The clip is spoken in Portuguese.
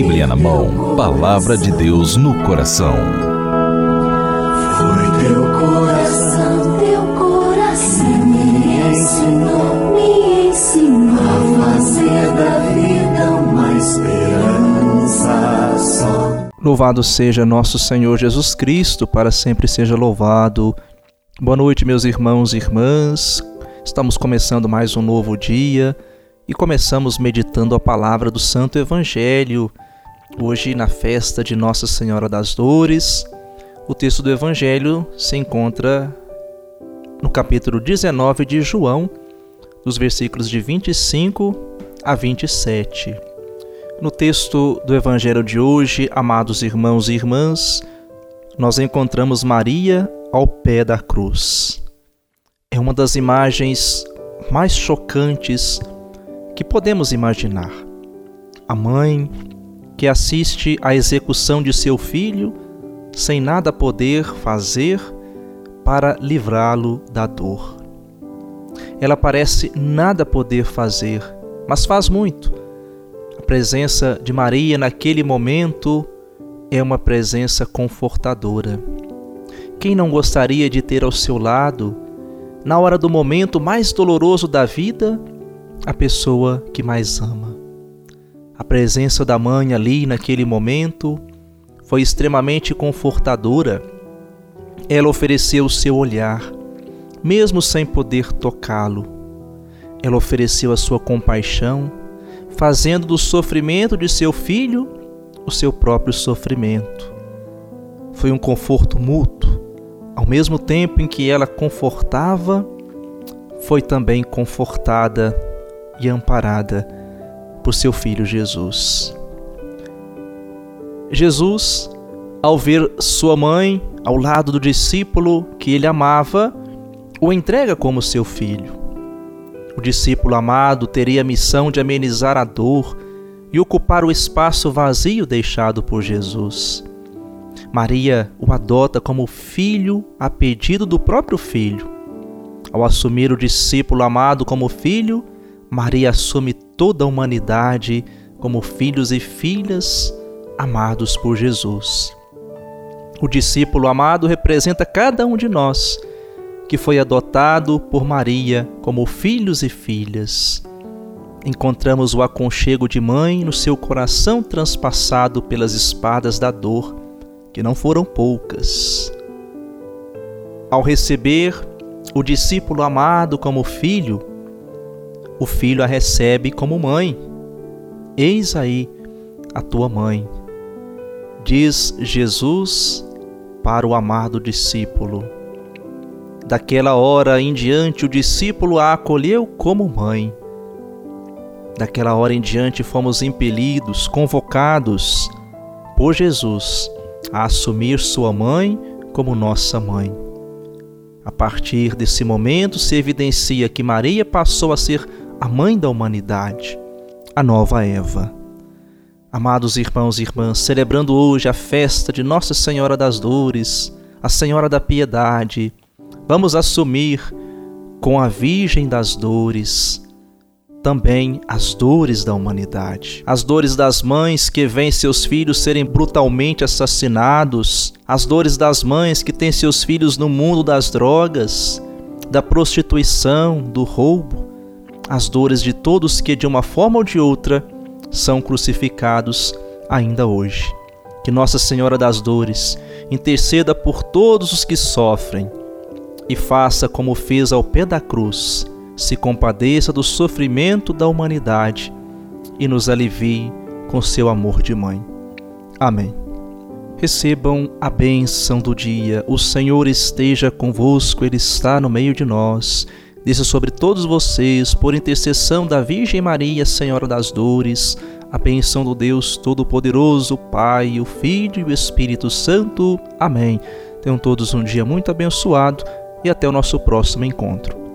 Bíblia na mão, palavra de Deus no coração. Foi teu coração, teu coração me ensinou, me ensinou a fazer da vida uma esperança só. Louvado seja nosso Senhor Jesus Cristo, para sempre seja louvado. Boa noite, meus irmãos e irmãs. Estamos começando mais um novo dia e começamos meditando a palavra do Santo Evangelho. Hoje, na festa de Nossa Senhora das Dores, o texto do Evangelho se encontra no capítulo 19 de João, dos versículos de 25 a 27. No texto do Evangelho de hoje, amados irmãos e irmãs, nós encontramos Maria ao pé da cruz. É uma das imagens mais chocantes que podemos imaginar. A mãe que assiste à execução de seu filho sem nada poder fazer para livrá-lo da dor. Ela parece nada poder fazer, mas faz muito. A presença de Maria naquele momento é uma presença confortadora. Quem não gostaria de ter ao seu lado, na hora do momento mais doloroso da vida, a pessoa que mais ama. A presença da mãe ali naquele momento foi extremamente confortadora. Ela ofereceu o seu olhar, mesmo sem poder tocá-lo. Ela ofereceu a sua compaixão, fazendo do sofrimento de seu filho o seu próprio sofrimento. Foi um conforto mútuo. Ao mesmo tempo em que ela confortava, foi também confortada e amparada por seu filho Jesus. Jesus, ao ver sua mãe ao lado do discípulo que ele amava, o entrega como seu filho. O discípulo amado teria a missão de amenizar a dor e ocupar o espaço vazio deixado por Jesus. Maria o adota como filho a pedido do próprio filho. Ao assumir o discípulo amado como filho, Maria assume toda a humanidade como filhos e filhas amados por Jesus. O discípulo amado representa cada um de nós, que foi adotado por Maria como filhos e filhas. Encontramos o aconchego de mãe no seu coração transpassado pelas espadas da dor, que não foram poucas. Ao receber o discípulo amado como filho, o filho a recebe como mãe. Eis aí a tua mãe. Diz Jesus para o amado discípulo. Daquela hora em diante, o discípulo a acolheu como mãe. Daquela hora em diante, fomos impelidos, convocados por Jesus a assumir sua mãe como nossa mãe. A partir desse momento, se evidencia que Maria passou a ser a mãe da humanidade, a nova Eva. Amados irmãos e irmãs, celebrando hoje a festa de Nossa Senhora das Dores, a Senhora da Piedade, vamos assumir com a Virgem das Dores também as dores da humanidade, as dores das mães que veem seus filhos serem brutalmente assassinados, as dores das mães que têm seus filhos no mundo das drogas, da prostituição, do roubo, as dores de todos que, de uma forma ou de outra, são crucificados ainda hoje. Que Nossa Senhora das Dores interceda por todos os que sofrem e faça como fez ao pé da cruz, se compadeça do sofrimento da humanidade e nos alivie com seu amor de mãe. Amém. Recebam a bênção do dia. O Senhor esteja convosco, Ele está no meio de nós desça sobre todos vocês, por intercessão da Virgem Maria, Senhora das Dores, a benção do Deus Todo-Poderoso, Pai, o Filho e o Espírito Santo. Amém. Tenham todos um dia muito abençoado e até o nosso próximo encontro.